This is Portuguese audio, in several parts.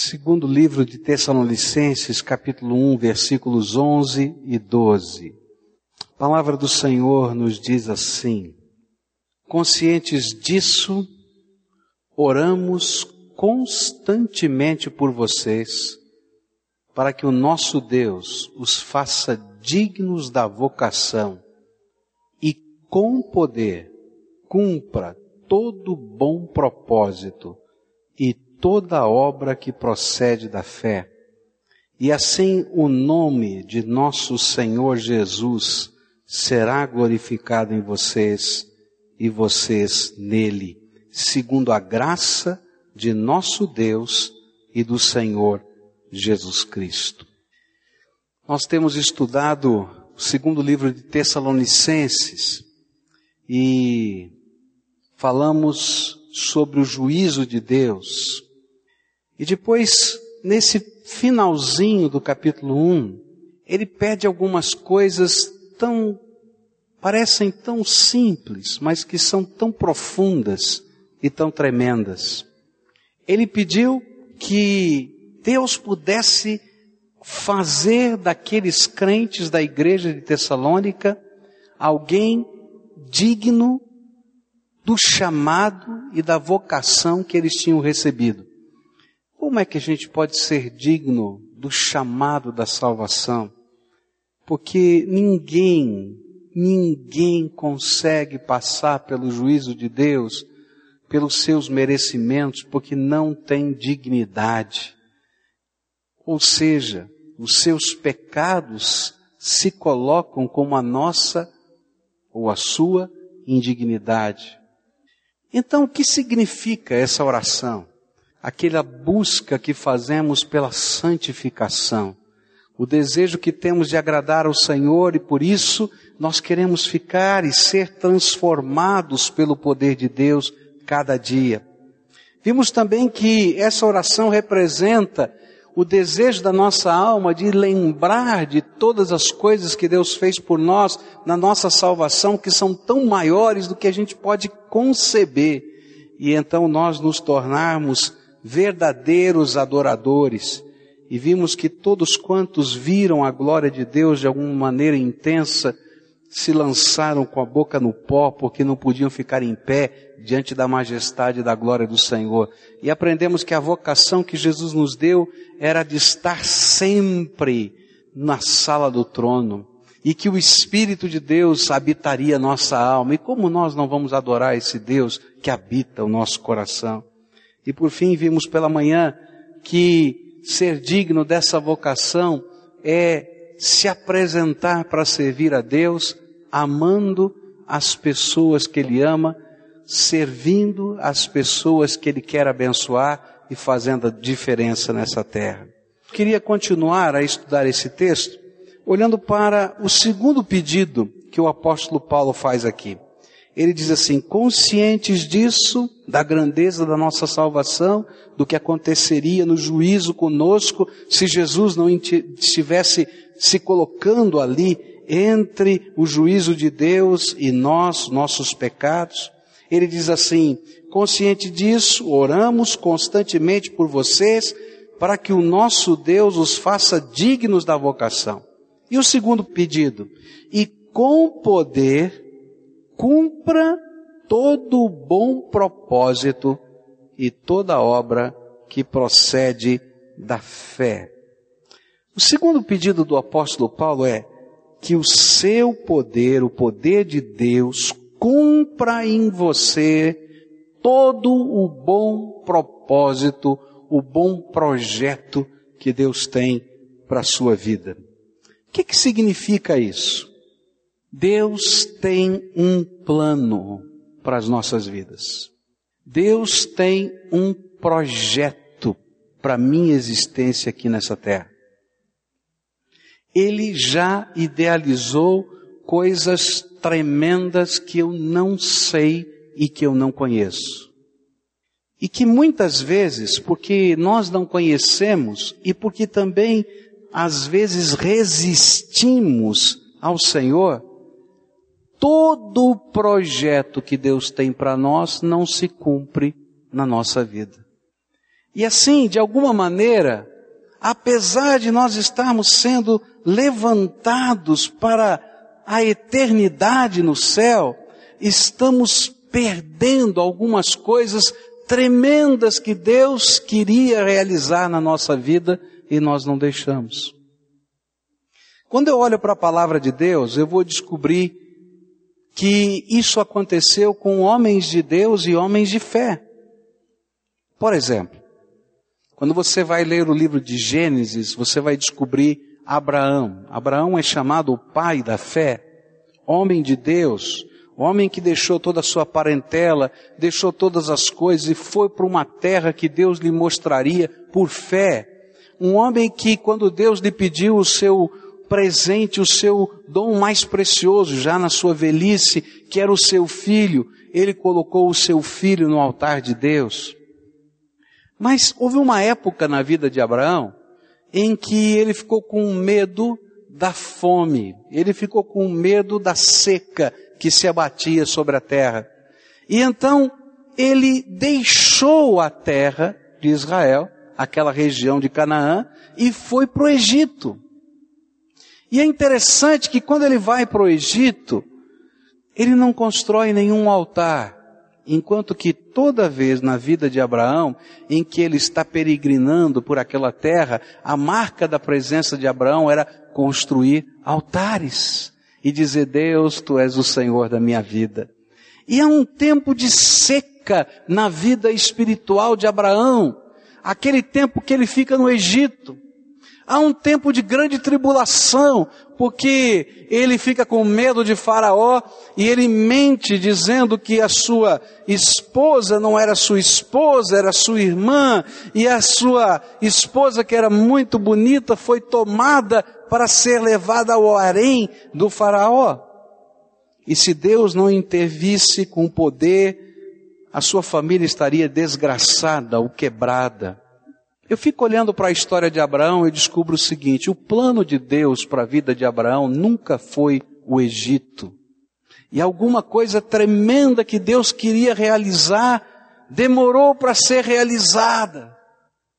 Segundo livro de Tessalonicenses, capítulo 1, versículos 11 e 12. A palavra do Senhor nos diz assim: Conscientes disso, oramos constantemente por vocês, para que o nosso Deus os faça dignos da vocação e com poder cumpra todo bom propósito e toda obra que procede da fé. E assim o nome de nosso Senhor Jesus será glorificado em vocês e vocês nele, segundo a graça de nosso Deus e do Senhor Jesus Cristo. Nós temos estudado o segundo livro de Tessalonicenses e falamos sobre o juízo de Deus. E depois, nesse finalzinho do capítulo 1, ele pede algumas coisas tão, parecem tão simples, mas que são tão profundas e tão tremendas. Ele pediu que Deus pudesse fazer daqueles crentes da igreja de Tessalônica alguém digno do chamado e da vocação que eles tinham recebido. Como é que a gente pode ser digno do chamado da salvação? Porque ninguém, ninguém consegue passar pelo juízo de Deus pelos seus merecimentos, porque não tem dignidade. Ou seja, os seus pecados se colocam como a nossa ou a sua indignidade. Então, o que significa essa oração? Aquela busca que fazemos pela santificação, o desejo que temos de agradar ao Senhor e por isso nós queremos ficar e ser transformados pelo poder de Deus cada dia. Vimos também que essa oração representa o desejo da nossa alma de lembrar de todas as coisas que Deus fez por nós na nossa salvação, que são tão maiores do que a gente pode conceber, e então nós nos tornarmos verdadeiros adoradores. E vimos que todos quantos viram a glória de Deus de alguma maneira intensa, se lançaram com a boca no pó porque não podiam ficar em pé diante da majestade da glória do Senhor. E aprendemos que a vocação que Jesus nos deu era de estar sempre na sala do trono e que o Espírito de Deus habitaria nossa alma. E como nós não vamos adorar esse Deus que habita o nosso coração? E por fim vimos pela manhã que ser digno dessa vocação é se apresentar para servir a Deus, amando as pessoas que Ele ama, servindo as pessoas que Ele quer abençoar e fazendo a diferença nessa terra. Queria continuar a estudar esse texto olhando para o segundo pedido que o apóstolo Paulo faz aqui ele diz assim, conscientes disso, da grandeza da nossa salvação, do que aconteceria no juízo conosco, se Jesus não estivesse se colocando ali entre o juízo de Deus e nós, nossos pecados. Ele diz assim, consciente disso, oramos constantemente por vocês, para que o nosso Deus os faça dignos da vocação. E o segundo pedido, e com poder cumpra todo o bom propósito e toda obra que procede da fé. O segundo pedido do apóstolo Paulo é que o seu poder, o poder de Deus, cumpra em você todo o bom propósito, o bom projeto que Deus tem para a sua vida. O que, que significa isso? Deus tem um plano para as nossas vidas. Deus tem um projeto para a minha existência aqui nessa terra. Ele já idealizou coisas tremendas que eu não sei e que eu não conheço. E que muitas vezes, porque nós não conhecemos e porque também às vezes resistimos ao Senhor, todo o projeto que Deus tem para nós não se cumpre na nossa vida. E assim, de alguma maneira, apesar de nós estarmos sendo levantados para a eternidade no céu, estamos perdendo algumas coisas tremendas que Deus queria realizar na nossa vida e nós não deixamos. Quando eu olho para a palavra de Deus, eu vou descobrir que isso aconteceu com homens de Deus e homens de fé. Por exemplo, quando você vai ler o livro de Gênesis, você vai descobrir Abraão. Abraão é chamado o pai da fé, homem de Deus, homem que deixou toda a sua parentela, deixou todas as coisas e foi para uma terra que Deus lhe mostraria por fé. Um homem que, quando Deus lhe pediu o seu presente, o seu dom mais precioso, já na sua velhice, que era o seu filho, ele colocou o seu filho no altar de Deus. Mas houve uma época na vida de Abraão em que ele ficou com medo da fome, ele ficou com medo da seca que se abatia sobre a terra. E então ele deixou a terra de Israel, aquela região de Canaã, e foi para o Egito. E é interessante que quando ele vai para o Egito, ele não constrói nenhum altar, enquanto que toda vez na vida de Abraão, em que ele está peregrinando por aquela terra, a marca da presença de Abraão era construir altares e dizer: Deus, tu és o Senhor da minha vida. E há um tempo de seca na vida espiritual de Abraão, aquele tempo que ele fica no Egito. Há um tempo de grande tribulação, porque ele fica com medo de Faraó e ele mente dizendo que a sua esposa não era sua esposa, era sua irmã, e a sua esposa, que era muito bonita, foi tomada para ser levada ao harém do Faraó. E se Deus não intervisse com poder, a sua família estaria desgraçada ou quebrada. Eu fico olhando para a história de Abraão e descubro o seguinte: o plano de Deus para a vida de Abraão nunca foi o Egito. E alguma coisa tremenda que Deus queria realizar demorou para ser realizada,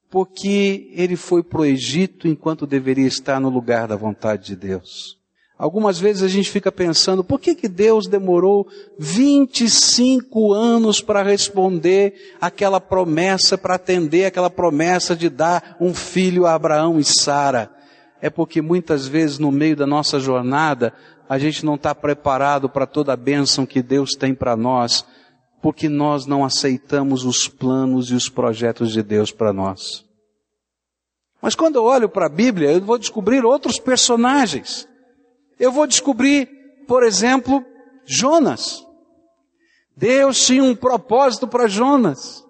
porque ele foi para o Egito enquanto deveria estar no lugar da vontade de Deus. Algumas vezes a gente fica pensando, por que, que Deus demorou 25 anos para responder aquela promessa, para atender aquela promessa de dar um filho a Abraão e Sara? É porque muitas vezes no meio da nossa jornada, a gente não está preparado para toda a bênção que Deus tem para nós, porque nós não aceitamos os planos e os projetos de Deus para nós. Mas quando eu olho para a Bíblia, eu vou descobrir outros personagens eu vou descobrir, por exemplo, Jonas. Deus tinha um propósito para Jonas.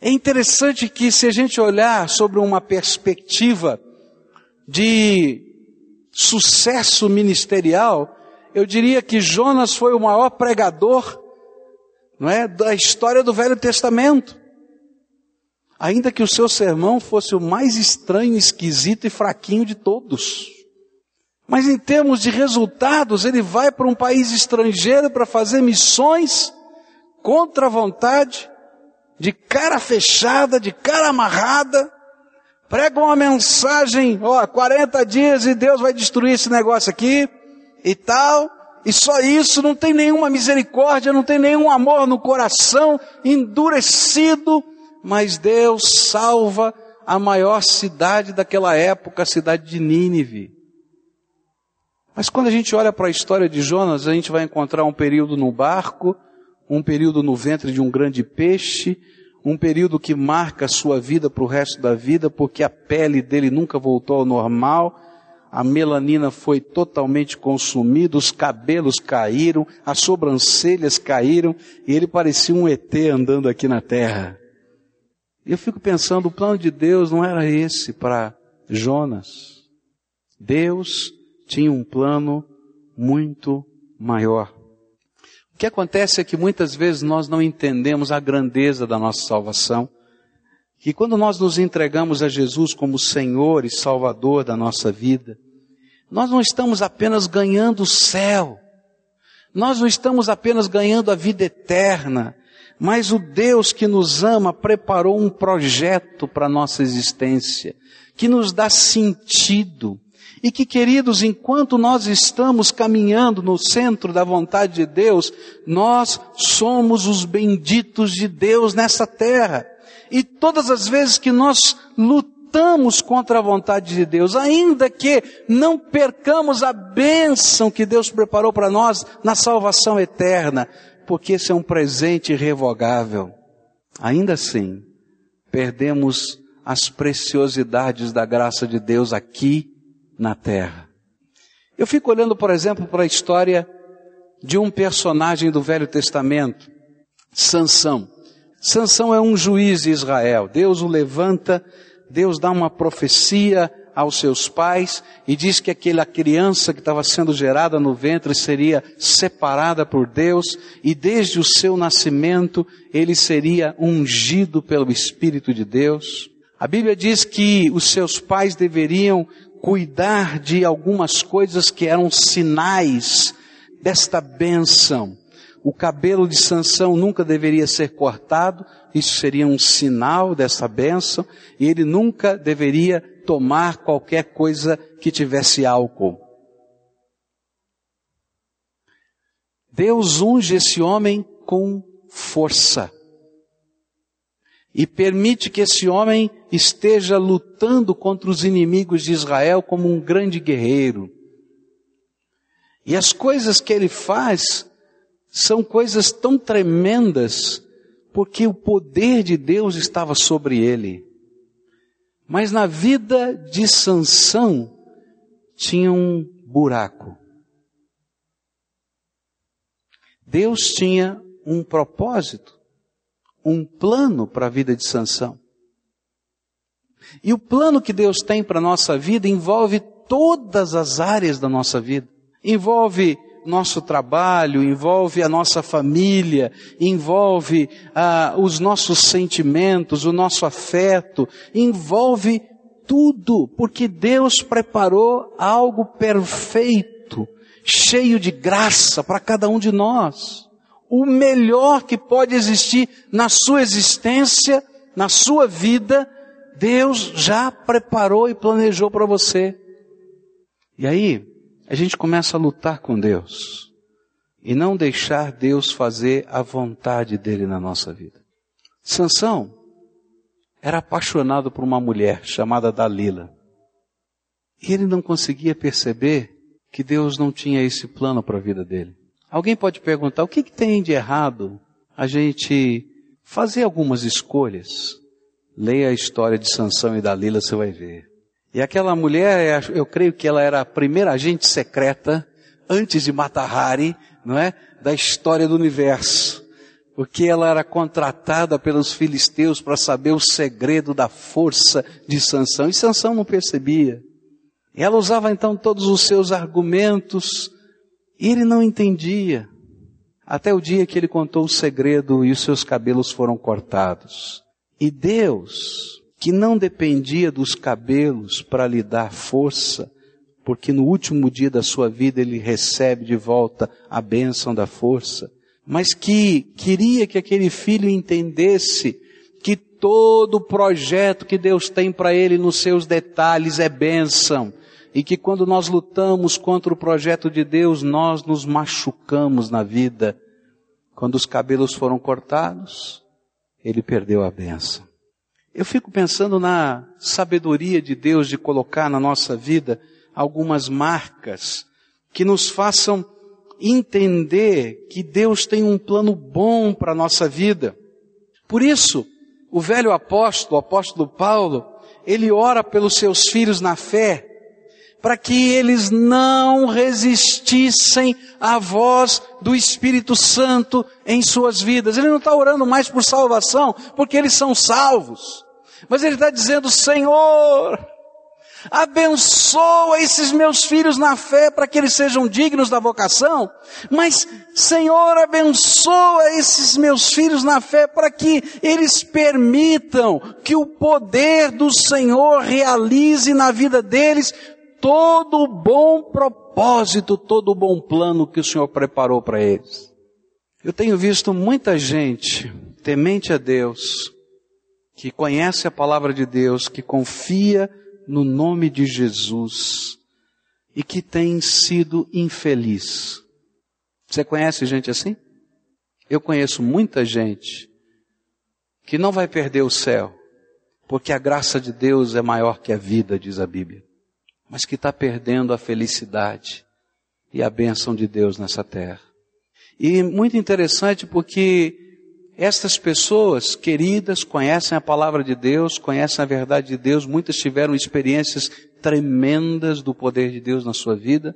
É interessante que se a gente olhar sobre uma perspectiva de sucesso ministerial, eu diria que Jonas foi o maior pregador, não é, da história do Velho Testamento. Ainda que o seu sermão fosse o mais estranho, esquisito e fraquinho de todos. Mas em termos de resultados, ele vai para um país estrangeiro para fazer missões contra a vontade, de cara fechada, de cara amarrada, prega uma mensagem, ó, 40 dias e Deus vai destruir esse negócio aqui e tal, e só isso, não tem nenhuma misericórdia, não tem nenhum amor no coração, endurecido, mas Deus salva a maior cidade daquela época, a cidade de Nínive. Mas quando a gente olha para a história de Jonas, a gente vai encontrar um período no barco, um período no ventre de um grande peixe, um período que marca a sua vida para o resto da vida, porque a pele dele nunca voltou ao normal, a melanina foi totalmente consumida, os cabelos caíram, as sobrancelhas caíram, e ele parecia um ET andando aqui na terra. Eu fico pensando, o plano de Deus não era esse para Jonas. Deus tinha um plano muito maior. O que acontece é que muitas vezes nós não entendemos a grandeza da nossa salvação. Que quando nós nos entregamos a Jesus como Senhor e Salvador da nossa vida, nós não estamos apenas ganhando o céu, nós não estamos apenas ganhando a vida eterna, Mas o Deus que nos ama preparou um projeto para a nossa existência, que nos dá sentido. E que, queridos, enquanto nós estamos caminhando no centro da vontade de Deus, nós somos os benditos de Deus nessa terra. E todas as vezes que nós lutamos contra a vontade de Deus, ainda que não percamos a bênção que Deus preparou para nós na salvação eterna, porque esse é um presente irrevogável. Ainda assim, perdemos as preciosidades da graça de Deus aqui na terra. Eu fico olhando, por exemplo, para a história de um personagem do Velho Testamento, Sansão. Sansão é um juiz de Israel. Deus o levanta, Deus dá uma profecia aos seus pais e diz que aquela criança que estava sendo gerada no ventre seria separada por Deus e desde o seu nascimento ele seria ungido pelo Espírito de Deus. A Bíblia diz que os seus pais deveriam cuidar de algumas coisas que eram sinais desta bênção. O cabelo de Sansão nunca deveria ser cortado, isso seria um sinal dessa bênção, e ele nunca deveria tomar qualquer coisa que tivesse álcool. Deus unge esse homem com força e permite que esse homem esteja lutando contra os inimigos de Israel como um grande guerreiro. E as coisas que ele faz são coisas tão tremendas porque o poder de Deus estava sobre ele. Mas na vida de Sansão tinha um buraco. Deus tinha um propósito, um plano para a vida de Sansão. E o plano que Deus tem para a nossa vida envolve todas as áreas da nossa vida. Envolve nosso trabalho, envolve a nossa família, envolve ah, os nossos sentimentos, o nosso afeto, envolve tudo, porque Deus preparou algo perfeito, cheio de graça para cada um de nós. O melhor que pode existir na sua existência, na sua vida, Deus já preparou e planejou para você. E aí, a gente começa a lutar com Deus e não deixar Deus fazer a vontade dele na nossa vida. Sansão era apaixonado por uma mulher chamada Dalila. E ele não conseguia perceber que Deus não tinha esse plano para a vida dele. Alguém pode perguntar, o que, que tem de errado a gente fazer algumas escolhas? Leia a história de Sansão e Dalila, você vai ver. E aquela mulher, eu creio que ela era a primeira agente secreta, antes de Matahari, não é? Da história do universo. Porque ela era contratada pelos filisteus para saber o segredo da força de Sansão. E Sansão não percebia. Ela usava então todos os seus argumentos, e ele não entendia. Até o dia que ele contou o segredo e os seus cabelos foram cortados. E Deus, que não dependia dos cabelos para lhe dar força, porque no último dia da sua vida ele recebe de volta a bênção da força, mas que queria que aquele filho entendesse que todo o projeto que Deus tem para ele nos seus detalhes é bênção, e que quando nós lutamos contra o projeto de Deus, nós nos machucamos na vida. Quando os cabelos foram cortados, ele perdeu a bênção. Eu fico pensando na sabedoria de Deus de colocar na nossa vida algumas marcas que nos façam entender que Deus tem um plano bom para a nossa vida. Por isso, o velho apóstolo, o apóstolo Paulo, ele ora pelos seus filhos na fé, para que eles não resistissem à voz do Espírito Santo em suas vidas. Ele não está orando mais por salvação, porque eles são salvos. Mas ele está dizendo, Senhor, abençoa esses meus filhos na fé para que eles sejam dignos da vocação. Mas, Senhor, abençoa esses meus filhos na fé para que eles permitam que o poder do Senhor realize na vida deles todo o bom propósito, todo o bom plano que o Senhor preparou para eles. Eu tenho visto muita gente temente a Deus, que conhece a palavra de Deus, que confia no nome de Jesus e que tem sido infeliz. Você conhece gente assim? Eu conheço muita gente que não vai perder o céu, porque a graça de Deus é maior que a vida, diz a Bíblia, mas que está perdendo a felicidade e a bênção de Deus nessa terra. E muito interessante porque estas pessoas queridas conhecem a palavra de Deus, conhecem a verdade de Deus, muitas tiveram experiências tremendas do poder de Deus na sua vida,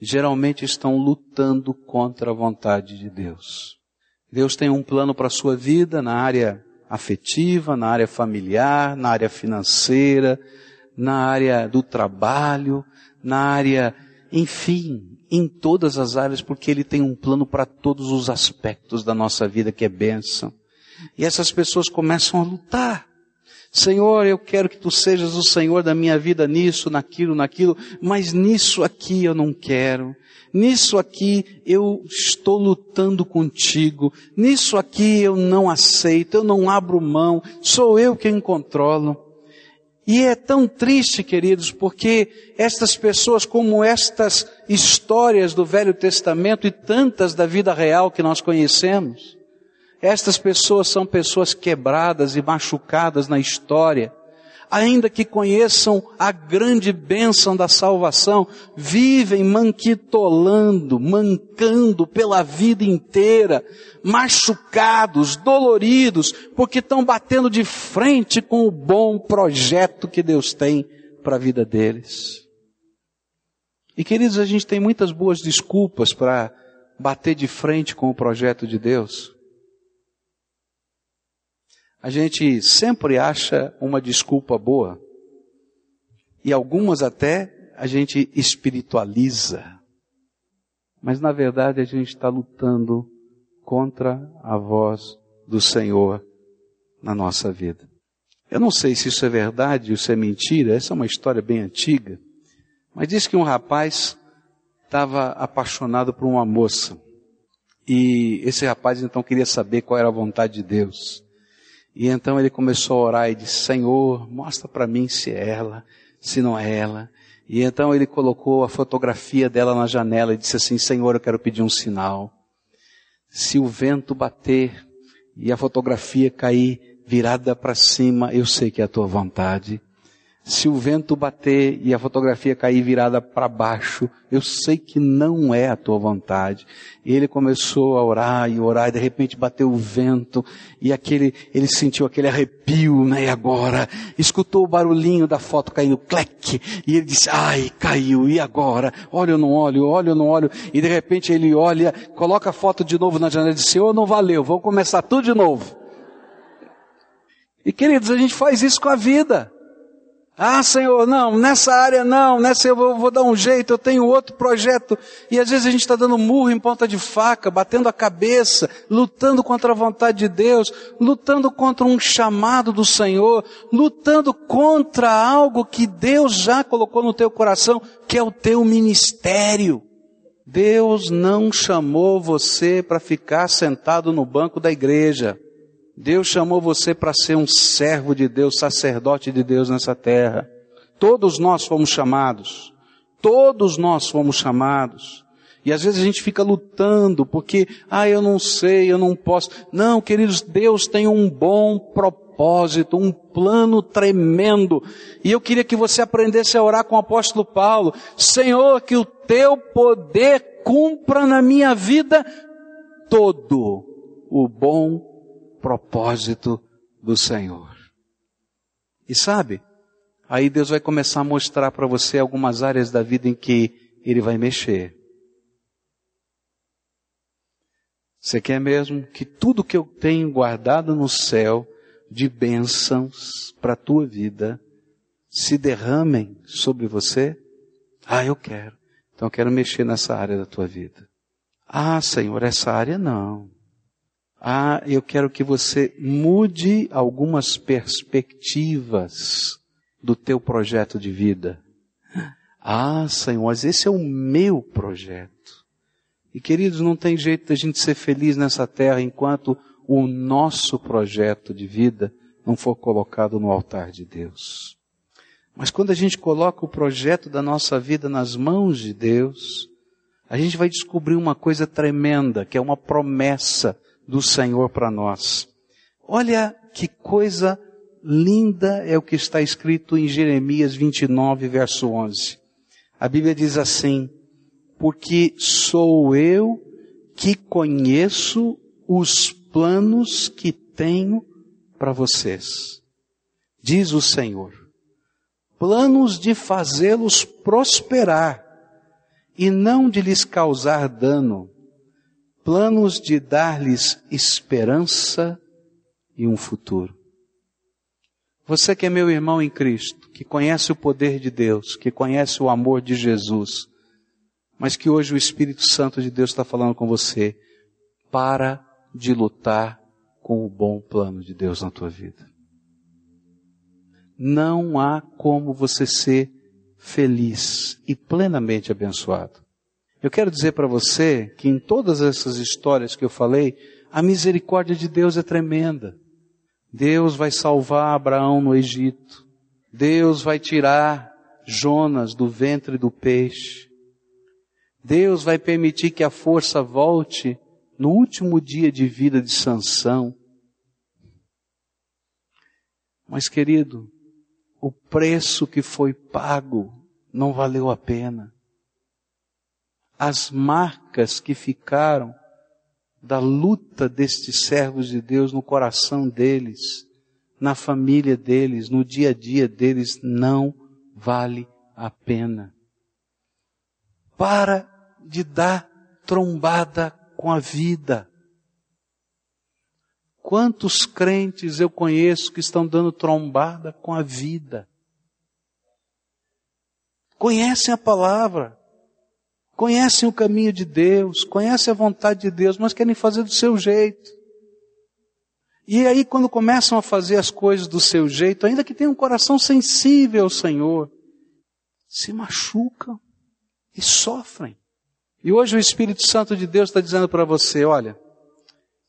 geralmente estão lutando contra a vontade de Deus. Deus tem um plano para a sua vida na área afetiva, na área familiar, na área financeira, na área do trabalho, na área, enfim, em todas as áreas, porque Ele tem um plano para todos os aspectos da nossa vida que é bênção. E essas pessoas começam a lutar. Senhor, eu quero que Tu sejas o Senhor da minha vida nisso, naquilo, naquilo, mas nisso aqui eu não quero. Nisso aqui eu estou lutando contigo. Nisso aqui eu não aceito, eu não abro mão. Sou eu quem controlo. E é tão triste, queridos, porque estas pessoas, como estas histórias do Velho Testamento e tantas da vida real que nós conhecemos, estas pessoas são pessoas quebradas e machucadas na história, ainda que conheçam a grande bênção da salvação, vivem manquitolando, mancando pela vida inteira, machucados, doloridos, porque estão batendo de frente com o bom projeto que Deus tem para a vida deles. E queridos, a gente tem muitas boas desculpas para bater de frente com o projeto de Deus. A gente sempre acha uma desculpa boa. E algumas até a gente espiritualiza. Mas na verdade a gente está lutando contra a voz do Senhor na nossa vida. Eu não sei se isso é verdade ou se é mentira, essa é uma história bem antiga. Mas diz que um rapaz estava apaixonado por uma moça. E esse rapaz então queria saber qual era a vontade de Deus. E então ele começou a orar e disse, Senhor, mostra para mim se é ela, se não é ela. E então ele colocou a fotografia dela na janela e disse assim, Senhor, eu quero pedir um sinal. Se o vento bater e a fotografia cair virada para cima, eu sei que é a tua vontade se o vento bater e a fotografia cair virada para baixo, eu sei que não é a tua vontade. E ele começou a orar e orar, e de repente bateu o vento, e aquele, ele sentiu aquele arrepio, né? E agora, escutou o barulhinho da foto caindo, clec, e ele disse, ai, caiu, e agora? Olha ou não olho, olha ou não olho, e de repente ele olha, coloca a foto de novo na janela e diz, Senhor, não valeu, vamos começar tudo de novo. E queridos, a gente faz isso com a vida. Ah, Senhor, não, nessa área não, nessa eu vou, vou, dar um jeito, eu tenho outro projeto. E às vezes a gente está dando murro em ponta de faca, batendo a cabeça, lutando contra a vontade de Deus, lutando contra um chamado do Senhor, lutando contra algo que Deus já colocou no teu coração, que é o teu ministério. Deus não chamou você para ficar sentado no banco da igreja. Deus chamou você para ser um servo de Deus, sacerdote de Deus nessa terra. Todos nós fomos chamados. Todos nós fomos chamados. E às vezes a gente fica lutando porque, ah, eu não sei, eu não posso. Não, queridos, Deus tem um bom propósito, um plano tremendo. E eu queria que você aprendesse a orar com o apóstolo Paulo. Senhor, que o teu poder cumpra na minha vida todo o bom propósito do Senhor. E sabe, aí Deus vai começar a mostrar para você algumas áreas da vida em que Ele vai mexer. Você quer mesmo que tudo que eu tenho guardado no céu de bênçãos para a tua vida se derramem sobre você? Ah, eu quero. Então eu quero mexer nessa área da tua vida. Ah, Senhor, essa área não. Ah, eu quero que você mude algumas perspectivas do teu projeto de vida. Ah, Senhor, mas esse é o meu projeto. E queridos, não tem jeito da gente ser feliz nessa terra enquanto o nosso projeto de vida não for colocado no altar de Deus. Mas quando a gente coloca o projeto da nossa vida nas mãos de Deus, a gente vai descobrir uma coisa tremenda, que é uma promessa do Senhor para nós. Olha que coisa linda é o que está escrito em Jeremias 29, verso 11. A Bíblia diz assim: Porque sou eu que conheço os planos que tenho para vocês, diz o Senhor. Planos de fazê-los prosperar e não de lhes causar dano, planos de dar-lhes esperança e um futuro. Você que é meu irmão em Cristo, que conhece o poder de Deus, que conhece o amor de Jesus, mas que hoje o Espírito Santo de Deus está falando com você, para de lutar com o bom plano de Deus na tua vida. Não há como você ser feliz e plenamente abençoado. Eu quero dizer para você que em todas essas histórias que eu falei, a misericórdia de Deus é tremenda. Deus vai salvar Abraão no Egito. Deus vai tirar Jonas do ventre do peixe. Deus vai permitir que a força volte no último dia de vida de Sansão. Mas querido, o preço que foi pago não valeu a pena. As marcas que ficaram da luta destes servos de Deus no coração deles, na família deles, no dia a dia deles, não vale a pena. Para de dar trombada com a vida. Quantos crentes eu conheço que estão dando trombada com a vida? Conhecem a palavra, conhecem o caminho de Deus, conhecem a vontade de Deus, mas querem fazer do seu jeito. E aí, quando começam a fazer as coisas do seu jeito, ainda que tenham um coração sensível ao Senhor, se machucam e sofrem. E hoje o Espírito Santo de Deus está dizendo para você, olha,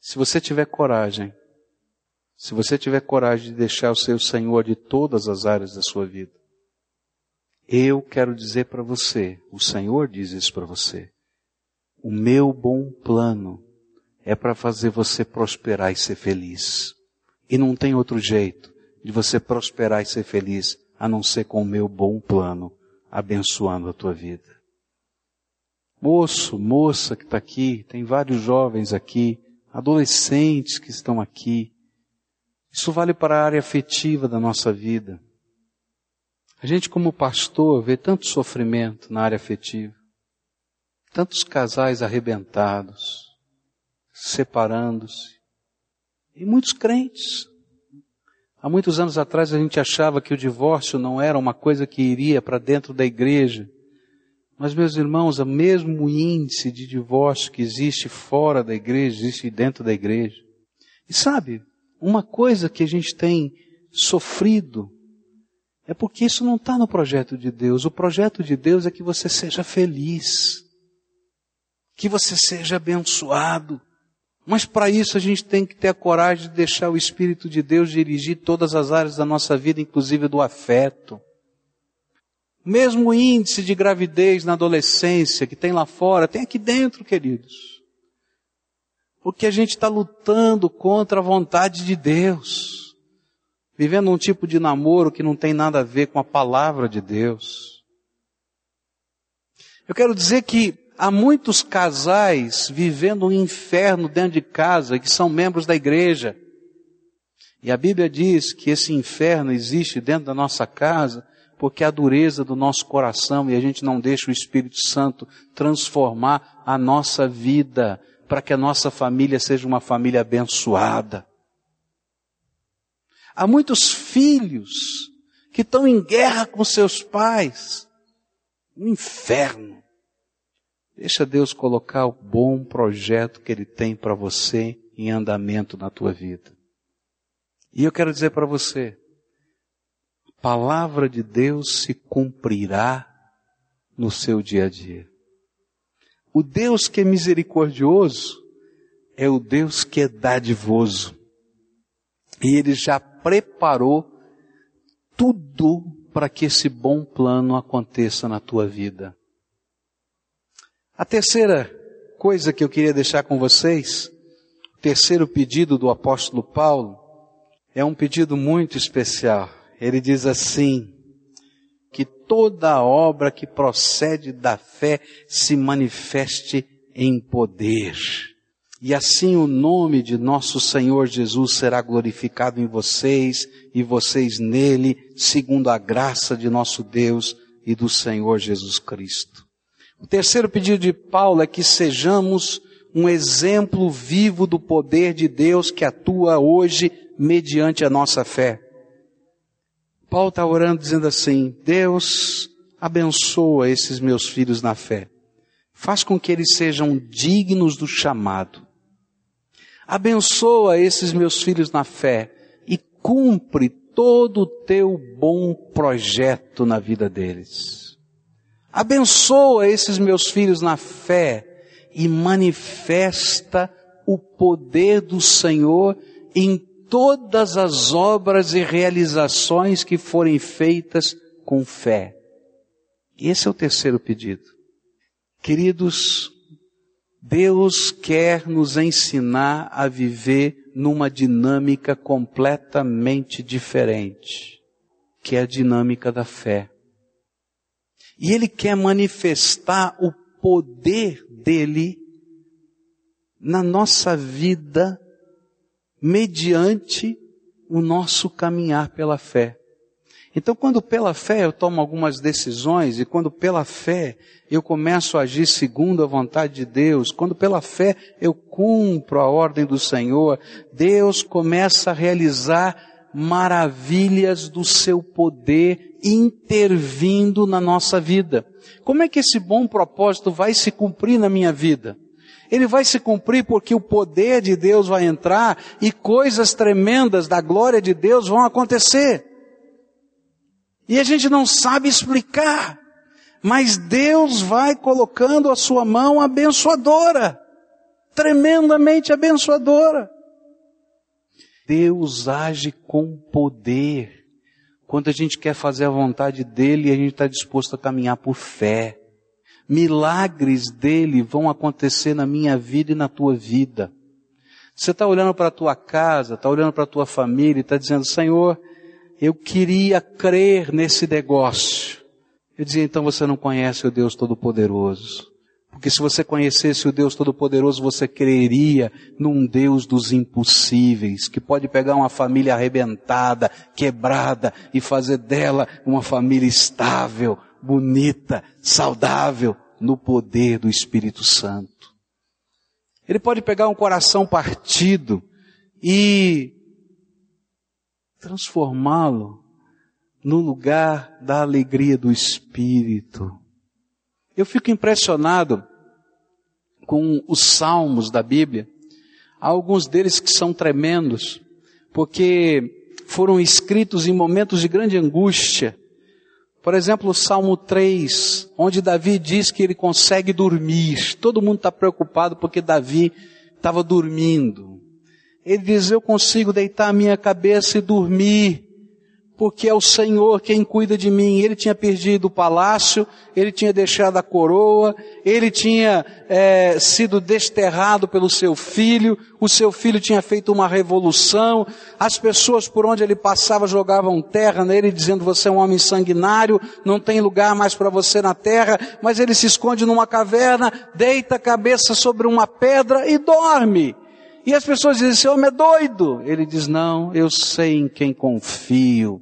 se você tiver coragem, se você tiver coragem de deixar o seu Senhor de todas as áreas da sua vida, eu quero dizer para você, o Senhor diz isso para você, o meu bom plano é para fazer você prosperar e ser feliz. E não tem outro jeito de você prosperar e ser feliz a não ser com o meu bom plano, abençoando a tua vida. Moço, moça que está aqui, tem vários jovens aqui, adolescentes que estão aqui. Isso vale para a área afetiva da nossa vida. A gente, como pastor, vê tanto sofrimento na área afetiva, tantos casais arrebentados, separando-se, e muitos crentes. Há muitos anos atrás a gente achava que o divórcio não era uma coisa que iria para dentro da igreja, mas, meus irmãos, o mesmo índice de divórcio que existe fora da igreja, existe dentro da igreja. E sabe, uma coisa que a gente tem sofrido é porque isso não está no projeto de Deus. O projeto de Deus é que você seja feliz, que você seja abençoado. Mas para isso a gente tem que ter a coragem de deixar o Espírito de Deus dirigir todas as áreas da nossa vida, inclusive do afeto. Mesmo índice de gravidez na adolescência que tem lá fora, tem aqui dentro, queridos. Porque a gente está lutando contra a vontade de Deus. Vivendo um tipo de namoro que não tem nada a ver com a palavra de Deus. Eu quero dizer que há muitos casais vivendo um inferno dentro de casa que são membros da igreja. E a Bíblia diz que esse inferno existe dentro da nossa casa porque a dureza do nosso coração e a gente não deixa o Espírito Santo transformar a nossa vida para que a nossa família seja uma família abençoada. Há muitos filhos que estão em guerra com seus pais. Um inferno. Deixa Deus colocar o bom projeto que Ele tem para você em andamento na tua vida. E eu quero dizer para você, palavra de Deus se cumprirá no seu dia a dia. O Deus que é misericordioso é o Deus que é dadivoso. E ele já preparou tudo para que esse bom plano aconteça na tua vida. A terceira coisa que eu queria deixar com vocês, o terceiro pedido do apóstolo Paulo, é um pedido muito especial. Ele diz assim: que toda obra que procede da fé se manifeste em poder. E assim o nome de nosso Senhor Jesus será glorificado em vocês e vocês nele, segundo a graça de nosso Deus e do Senhor Jesus Cristo. O terceiro pedido de Paulo é que sejamos um exemplo vivo do poder de Deus que atua hoje mediante a nossa fé. Paulo está orando dizendo assim: Deus abençoa esses meus filhos na fé. Faz com que eles sejam dignos do chamado. Abençoa esses meus filhos na fé e cumpre todo o teu bom projeto na vida deles. Abençoa esses meus filhos na fé e manifesta o poder do Senhor em todas as obras e realizações que forem feitas com fé. Esse é o terceiro pedido. Queridos, Deus quer nos ensinar a viver numa dinâmica completamente diferente, que é a dinâmica da fé. E Ele quer manifestar o poder dele na nossa vida mediante o nosso caminhar pela fé. Então, quando pela fé eu tomo algumas decisões e quando pela fé eu começo a agir segundo a vontade de Deus, quando pela fé eu cumpro a ordem do Senhor, Deus começa a realizar maravilhas do seu poder intervindo na nossa vida. Como é que esse bom propósito vai se cumprir na minha vida? Ele vai se cumprir porque o poder de Deus vai entrar e coisas tremendas da glória de Deus vão acontecer. E a gente não sabe explicar, mas Deus vai colocando a sua mão abençoadora, tremendamente abençoadora. Deus age com poder. Quando a gente quer fazer a vontade dele, a gente está disposto a caminhar por fé. Milagres dele vão acontecer na minha vida e na tua vida. Você está olhando para a tua casa, está olhando para a tua família e está dizendo, Senhor, eu queria crer nesse negócio. Eu dizia, então você não conhece o Deus Todo-Poderoso. Porque se você conhecesse o Deus Todo-Poderoso, você creria num Deus dos impossíveis, que pode pegar uma família arrebentada, quebrada e fazer dela uma família estável, bonita, saudável, no poder do Espírito Santo. Ele pode pegar um coração partido e transformá-lo no lugar da alegria do Espírito. Eu fico impressionado com os salmos da Bíblia. Há alguns deles que são tremendos, porque foram escritos em momentos de grande angústia por exemplo, o Salmo 3, onde Davi diz que ele consegue dormir. Todo mundo está preocupado porque Davi estava dormindo. Ele diz, eu consigo deitar a minha cabeça e dormir porque é o Senhor quem cuida de mim. Ele tinha perdido o palácio, ele tinha deixado a coroa, ele tinha é, sido desterrado pelo seu filho, o seu filho tinha feito uma revolução, as pessoas por onde ele passava jogavam terra nele, dizendo você é um homem sanguinário, não tem lugar mais para você na terra, mas ele se esconde numa caverna, deita a cabeça sobre uma pedra e dorme. E as pessoas dizem, esse homem é doido. Ele diz, não, eu sei em quem confio.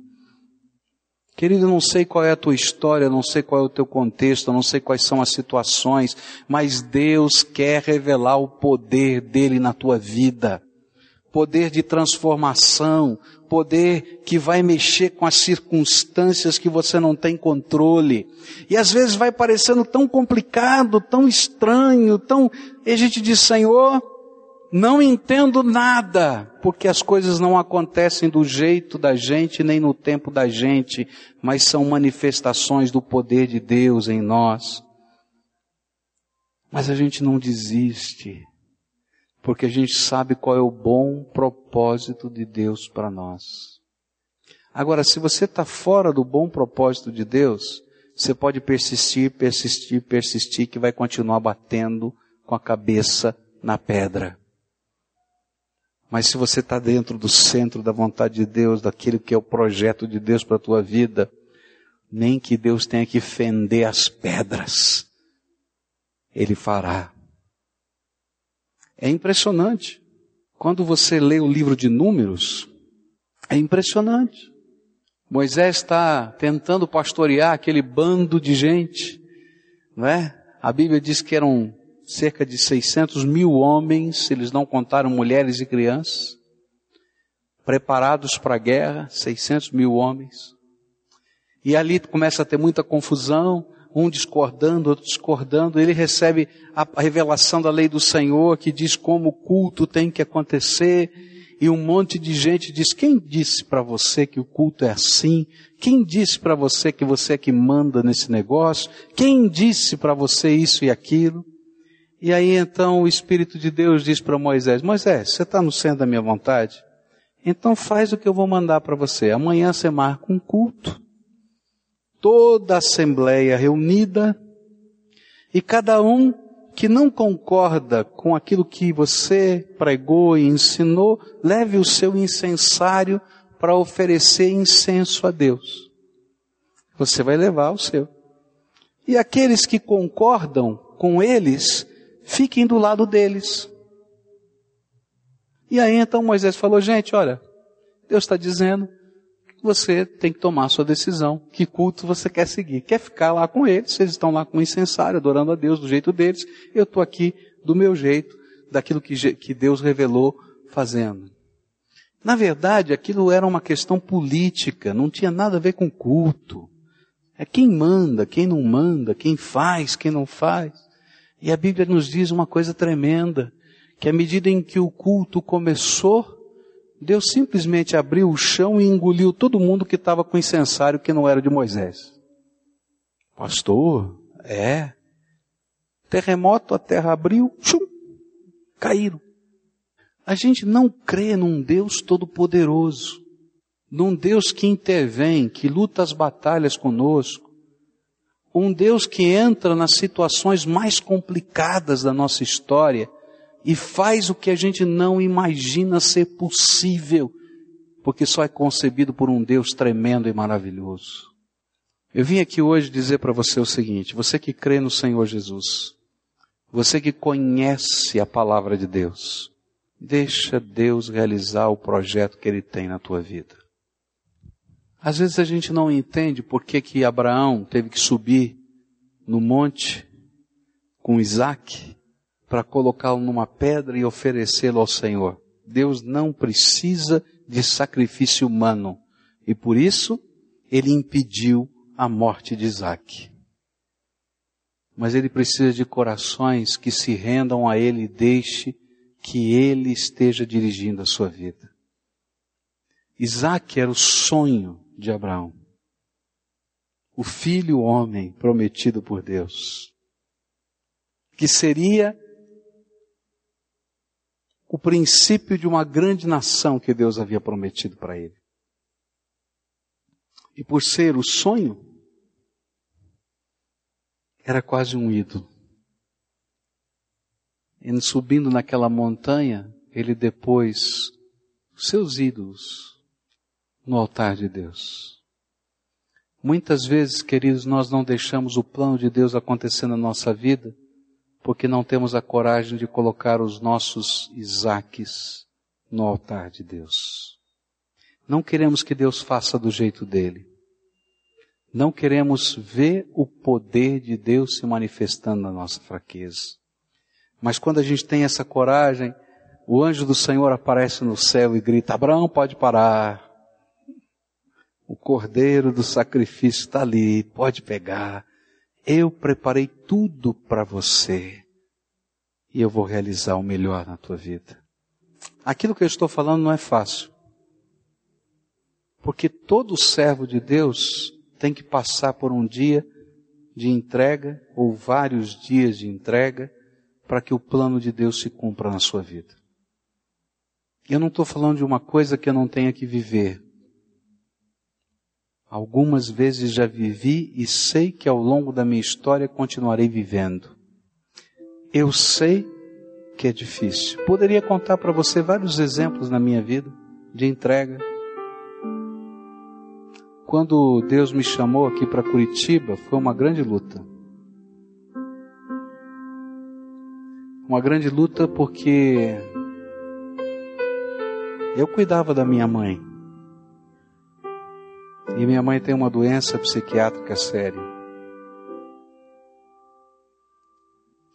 Querido, não sei qual é a tua história, não sei qual é o teu contexto, não sei quais são as situações, mas Deus quer revelar o poder dele na tua vida. Poder de transformação, poder que vai mexer com as circunstâncias que você não tem controle. E às vezes vai parecendo tão complicado, tão estranho, tão, e a gente diz, Senhor, não entendo nada, porque as coisas não acontecem do jeito da gente nem no tempo da gente, mas são manifestações do poder de Deus em nós. Mas a gente não desiste, porque a gente sabe qual é o bom propósito de Deus para nós. Agora, se você está fora do bom propósito de Deus, você pode persistir, persistir, persistir, que vai continuar batendo com a cabeça na pedra. Mas se você está dentro do centro da vontade de Deus, daquele que é o projeto de Deus para a tua vida, nem que Deus tenha que fender as pedras, Ele fará. É impressionante. Quando você lê o livro de Números, é impressionante. Moisés está tentando pastorear aquele bando de gente, não é? A Bíblia diz que eram cerca de 600 mil homens, eles não contaram mulheres e crianças, preparados para a guerra, 600 mil homens. E ali começa a ter muita confusão, um discordando, outro discordando. Ele recebe a revelação da lei do Senhor que diz como o culto tem que acontecer. E um monte de gente diz: Quem disse para você que o culto é assim? Quem disse para você que você é que manda nesse negócio? Quem disse para você isso e aquilo? E aí então o Espírito de Deus diz para Moisés: Moisés, você está no centro da minha vontade? Então faz o que eu vou mandar para você. Amanhã você marca um culto toda a assembleia reunida e cada um que não concorda com aquilo que você pregou e ensinou, leve o seu incensário para oferecer incenso a Deus. Você vai levar o seu. E aqueles que concordam com eles, fiquem do lado deles. E aí então Moisés falou, gente, olha, Deus está dizendo você tem que tomar a sua decisão. Que culto você quer seguir? Quer ficar lá com eles? Eles estão lá com o incensário, adorando a Deus do jeito deles. Eu estou aqui do meu jeito, daquilo que, que Deus revelou fazendo. Na verdade, aquilo era uma questão política, não tinha nada a ver com culto. É quem manda, quem não manda, quem faz, quem não faz. E a Bíblia nos diz uma coisa tremenda, que à medida em que o culto começou, Deus simplesmente abriu o chão e engoliu todo mundo que estava com incensário que não era de Moisés. Pastor, é. Terremoto, a terra abriu, chum, caíram. A gente não crê num Deus todo-poderoso, num Deus que intervém, que luta as batalhas conosco, um Deus que entra nas situações mais complicadas da nossa história e faz o que a gente não imagina ser possível, porque só é concebido por um Deus tremendo e maravilhoso. Eu vim aqui hoje dizer para você o seguinte: você que crê no Senhor Jesus, você que conhece a palavra de Deus, deixa Deus realizar o projeto que Ele tem na tua vida. Às vezes a gente não entende por que, que Abraão teve que subir no monte com Isaac para colocá-lo numa pedra e oferecê-lo ao Senhor. Deus não precisa de sacrifício humano e por isso ele impediu a morte de Isaac. Mas ele precisa de corações que se rendam a ele e deixe que ele esteja dirigindo a sua vida. Isaac era o sonho de Abraão. O filho homem prometido por Deus. Que seria o princípio de uma grande nação que Deus havia prometido para ele. E por ser o sonho, era quase um ídolo. E subindo naquela montanha, ele depois seus ídolos no altar de Deus. Muitas vezes, queridos, nós não deixamos o plano de Deus acontecer na nossa vida porque não temos a coragem de colocar os nossos Isaques no altar de Deus. Não queremos que Deus faça do jeito dele. Não queremos ver o poder de Deus se manifestando na nossa fraqueza. Mas quando a gente tem essa coragem, o anjo do Senhor aparece no céu e grita: Abraão, pode parar. O cordeiro do sacrifício está ali, pode pegar. Eu preparei tudo para você e eu vou realizar o melhor na tua vida. Aquilo que eu estou falando não é fácil. Porque todo servo de Deus tem que passar por um dia de entrega ou vários dias de entrega para que o plano de Deus se cumpra na sua vida. Eu não estou falando de uma coisa que eu não tenha que viver. Algumas vezes já vivi e sei que ao longo da minha história continuarei vivendo. Eu sei que é difícil. Poderia contar para você vários exemplos na minha vida de entrega. Quando Deus me chamou aqui para Curitiba, foi uma grande luta. Uma grande luta porque eu cuidava da minha mãe. E minha mãe tem uma doença psiquiátrica séria.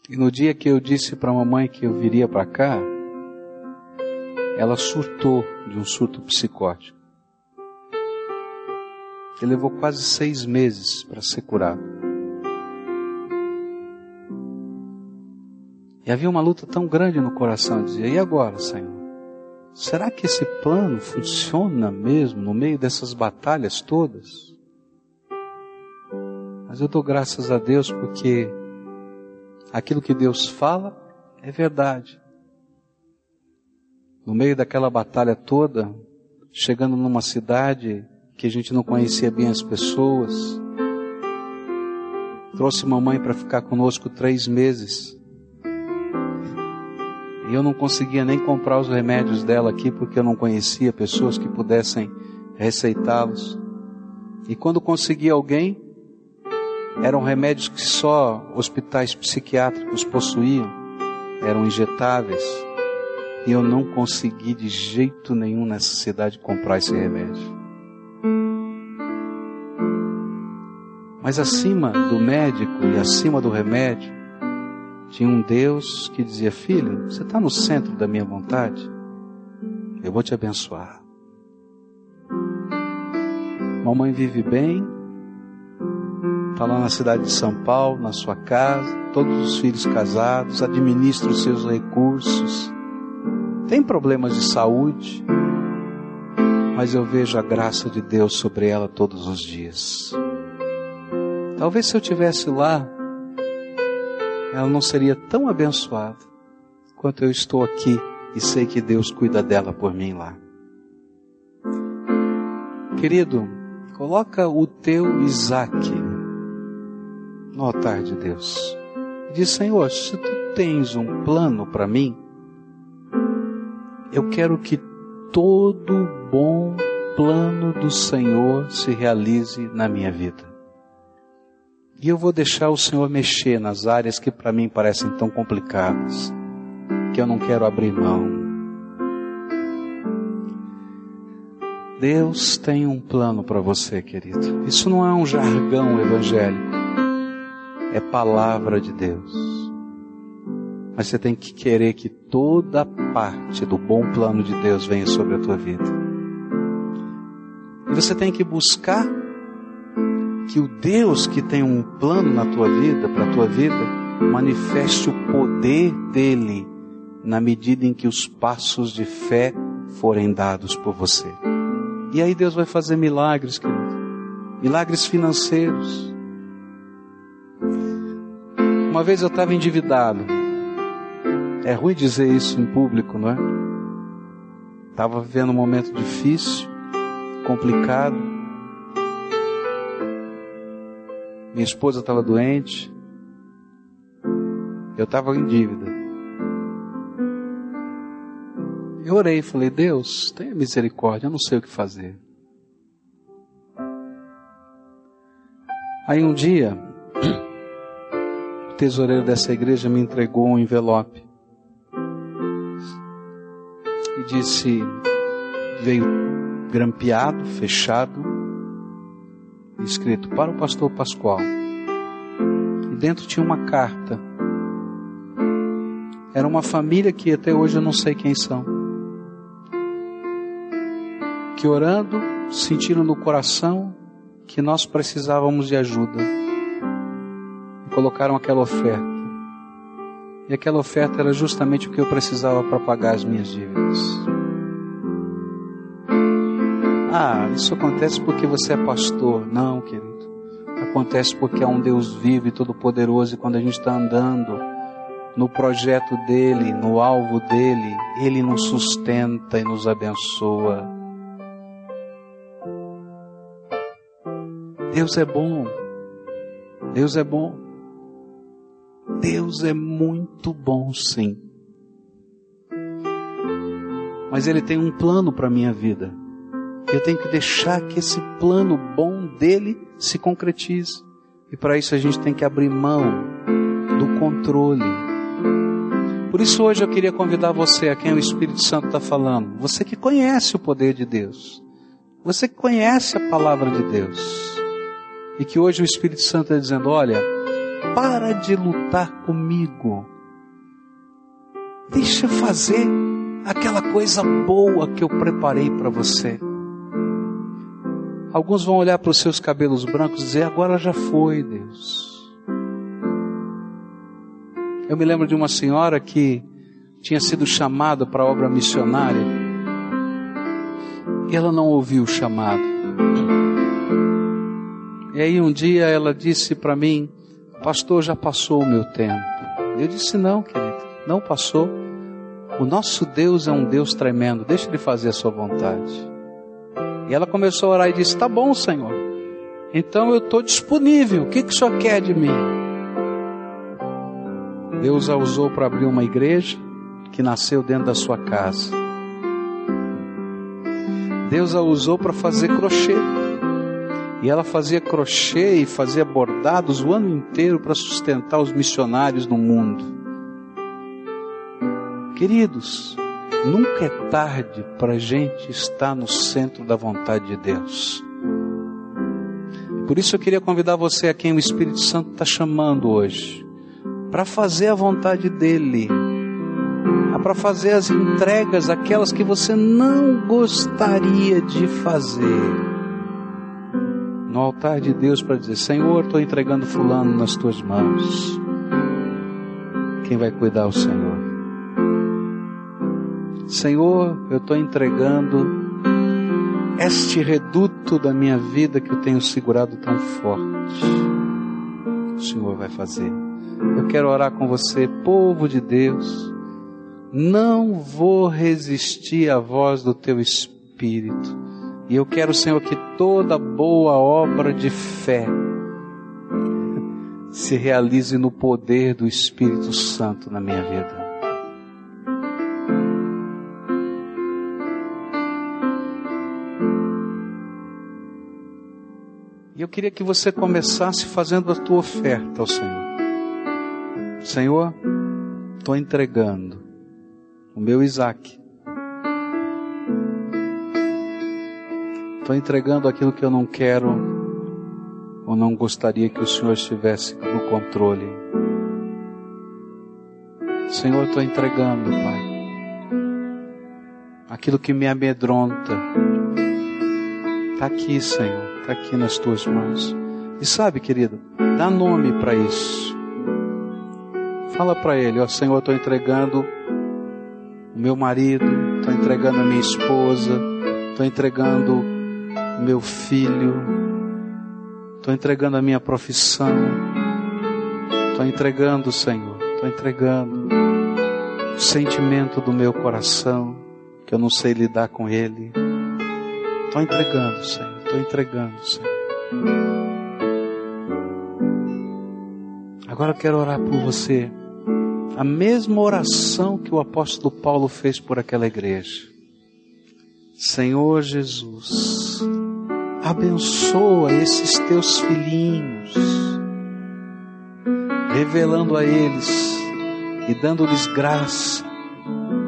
E no dia que eu disse para a mamãe que eu viria para cá, ela surtou de um surto psicótico. Que levou quase seis meses para ser curado. E havia uma luta tão grande no coração, eu dizia, e agora, Senhor? Será que esse plano funciona mesmo no meio dessas batalhas todas? Mas eu dou graças a Deus porque aquilo que Deus fala é verdade. No meio daquela batalha toda, chegando numa cidade que a gente não conhecia bem as pessoas, trouxe mamãe para ficar conosco três meses. E eu não conseguia nem comprar os remédios dela aqui porque eu não conhecia pessoas que pudessem receitá-los. E quando conseguia alguém, eram remédios que só hospitais psiquiátricos possuíam, eram injetáveis. E eu não consegui de jeito nenhum nessa cidade comprar esse remédio. Mas acima do médico e acima do remédio, tinha um Deus que dizia: Filho, você está no centro da minha vontade? Eu vou te abençoar. Mamãe vive bem, está lá na cidade de São Paulo, na sua casa, todos os filhos casados, administra os seus recursos, tem problemas de saúde, mas eu vejo a graça de Deus sobre ela todos os dias. Talvez se eu tivesse lá, ela não seria tão abençoada quanto eu estou aqui e sei que Deus cuida dela por mim lá. Querido, coloca o teu Isaac no altar de Deus. E diz, Senhor, se tu tens um plano para mim, eu quero que todo bom plano do Senhor se realize na minha vida. E eu vou deixar o Senhor mexer nas áreas que para mim parecem tão complicadas, que eu não quero abrir mão. Deus tem um plano para você, querido. Isso não é um jargão evangélico, é palavra de Deus. Mas você tem que querer que toda parte do bom plano de Deus venha sobre a tua vida. E você tem que buscar que o Deus que tem um plano na tua vida, para a tua vida, manifeste o poder dele na medida em que os passos de fé forem dados por você. E aí Deus vai fazer milagres, querido. Milagres financeiros. Uma vez eu estava endividado. É ruim dizer isso em público, não é? Estava vivendo um momento difícil, complicado. Minha esposa estava doente. Eu estava em dívida. Eu orei e falei: Deus, tenha misericórdia, eu não sei o que fazer. Aí um dia, o tesoureiro dessa igreja me entregou um envelope e disse: veio grampeado, fechado, escrito para o pastor Pascoal. E dentro tinha uma carta. Era uma família que até hoje eu não sei quem são. Que orando, sentiram no coração que nós precisávamos de ajuda. E colocaram aquela oferta. E aquela oferta era justamente o que eu precisava para pagar as minhas dívidas. Ah, isso acontece porque você é pastor. Não, querido. Acontece porque há um Deus vivo e todo-poderoso e quando a gente está andando no projeto dele, no alvo dele, ele nos sustenta e nos abençoa. Deus é bom. Deus é bom. Deus é muito bom, sim. Mas Ele tem um plano para a minha vida. Eu tenho que deixar que esse plano bom dele se concretize. E para isso a gente tem que abrir mão do controle. Por isso hoje eu queria convidar você a quem o Espírito Santo está falando. Você que conhece o poder de Deus. Você que conhece a palavra de Deus. E que hoje o Espírito Santo está dizendo: olha, para de lutar comigo. Deixa eu fazer aquela coisa boa que eu preparei para você. Alguns vão olhar para os seus cabelos brancos e dizer: agora já foi, Deus. Eu me lembro de uma senhora que tinha sido chamada para a obra missionária e ela não ouviu o chamado. E aí um dia ela disse para mim: Pastor, já passou o meu tempo. Eu disse: Não, querido, não passou. O nosso Deus é um Deus tremendo, deixa ele fazer a sua vontade. E ela começou a orar e disse: Tá bom, Senhor. Então eu estou disponível. O que, que o Senhor quer de mim? Deus a usou para abrir uma igreja que nasceu dentro da sua casa. Deus a usou para fazer crochê. E ela fazia crochê e fazia bordados o ano inteiro para sustentar os missionários no mundo. Queridos, Nunca é tarde para a gente estar no centro da vontade de Deus. Por isso eu queria convidar você a quem o Espírito Santo está chamando hoje, para fazer a vontade dEle, para fazer as entregas, aquelas que você não gostaria de fazer, no altar de Deus, para dizer: Senhor, estou entregando Fulano nas tuas mãos. Quem vai cuidar é o Senhor. Senhor, eu estou entregando este reduto da minha vida que eu tenho segurado tão forte. O Senhor vai fazer. Eu quero orar com você, povo de Deus. Não vou resistir à voz do teu Espírito. E eu quero, Senhor, que toda boa obra de fé se realize no poder do Espírito Santo na minha vida. Eu queria que você começasse fazendo a tua oferta ao Senhor. Senhor, estou entregando o meu Isaac. Estou entregando aquilo que eu não quero ou não gostaria que o Senhor estivesse no controle. Senhor, estou entregando, Pai, aquilo que me amedronta. Está aqui, Senhor está aqui nas tuas mãos. E sabe, querido, dá nome para isso. Fala para ele, ó Senhor, estou entregando o meu marido, estou entregando a minha esposa, estou entregando o meu filho, estou entregando a minha profissão, estou entregando, Senhor, estou entregando o sentimento do meu coração, que eu não sei lidar com ele. Estou entregando, Senhor estou entregando, Senhor. Agora eu quero orar por você. A mesma oração que o apóstolo Paulo fez por aquela igreja. Senhor Jesus, abençoa esses teus filhinhos, revelando a eles e dando-lhes graça,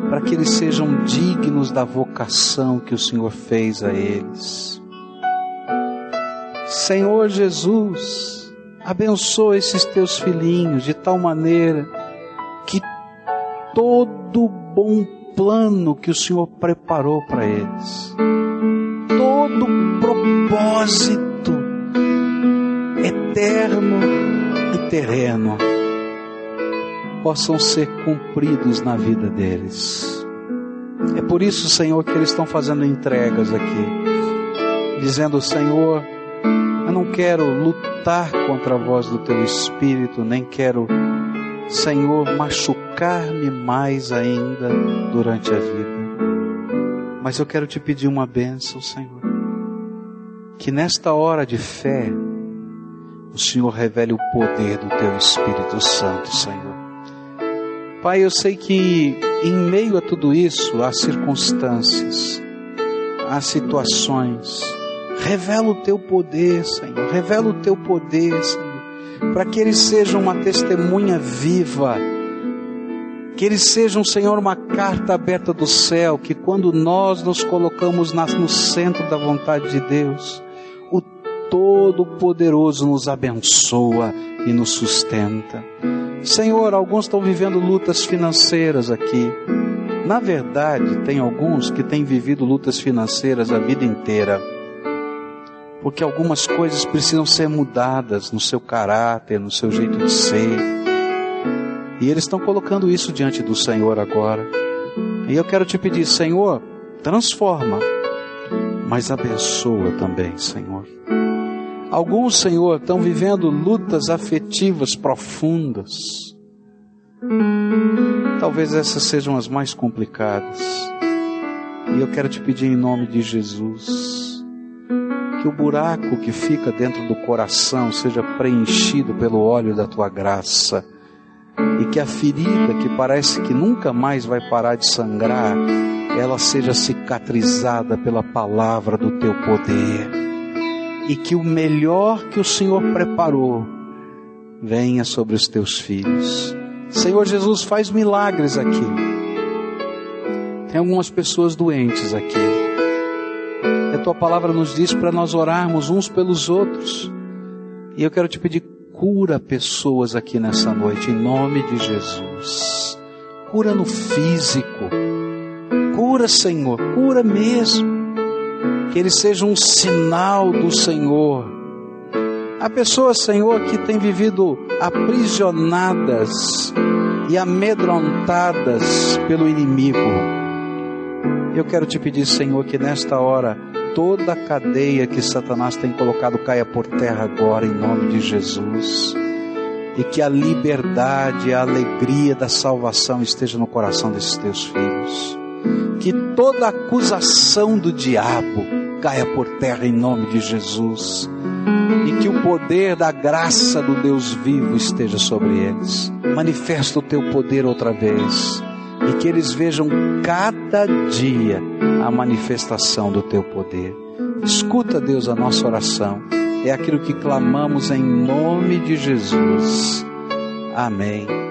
para que eles sejam dignos da vocação que o Senhor fez a eles. Senhor Jesus, abençoa esses teus filhinhos de tal maneira que todo bom plano que o Senhor preparou para eles, todo propósito eterno e terreno, possam ser cumpridos na vida deles. É por isso, Senhor, que eles estão fazendo entregas aqui, dizendo: Senhor, eu não quero lutar contra a voz do teu espírito, nem quero Senhor, machucar-me mais ainda durante a vida. Mas eu quero te pedir uma bênção, Senhor. Que nesta hora de fé, o Senhor revele o poder do Teu Espírito Santo, Senhor. Pai, eu sei que em meio a tudo isso há circunstâncias, há situações. Revela o Teu poder, Senhor. Revela o Teu poder, Senhor. Para que eles sejam uma testemunha viva que eles sejam, Senhor, uma carta aberta do céu, que quando nós nos colocamos no centro da vontade de Deus, o Todo-Poderoso nos abençoa e nos sustenta. Senhor, alguns estão vivendo lutas financeiras aqui. Na verdade, tem alguns que têm vivido lutas financeiras a vida inteira. Porque algumas coisas precisam ser mudadas no seu caráter, no seu jeito de ser e eles estão colocando isso diante do Senhor agora. E eu quero te pedir, Senhor, transforma, mas abençoa também, Senhor. Alguns, Senhor, estão vivendo lutas afetivas profundas. Talvez essas sejam as mais complicadas. E eu quero te pedir em nome de Jesus que o buraco que fica dentro do coração seja preenchido pelo óleo da tua graça e que a ferida que parece que nunca mais vai parar de sangrar, ela seja cicatrizada pela palavra do teu poder. E que o melhor que o Senhor preparou venha sobre os teus filhos. Senhor Jesus, faz milagres aqui. Tem algumas pessoas doentes aqui. Tua palavra nos diz para nós orarmos uns pelos outros. E eu quero te pedir, Cura pessoas aqui nessa noite, em nome de Jesus. Cura no físico. Cura, Senhor, cura mesmo. Que ele seja um sinal do Senhor. Há pessoas, Senhor, que têm vivido aprisionadas e amedrontadas pelo inimigo. Eu quero te pedir, Senhor, que nesta hora toda a cadeia que Satanás tem colocado caia por terra agora, em nome de Jesus. E que a liberdade, a alegria da salvação esteja no coração desses teus filhos. Que toda acusação do diabo caia por terra em nome de Jesus. E que o poder da graça do Deus vivo esteja sobre eles. Manifesta o teu poder outra vez e que eles vejam cada dia a manifestação do teu poder. Escuta, Deus, a nossa oração. É aquilo que clamamos em nome de Jesus. Amém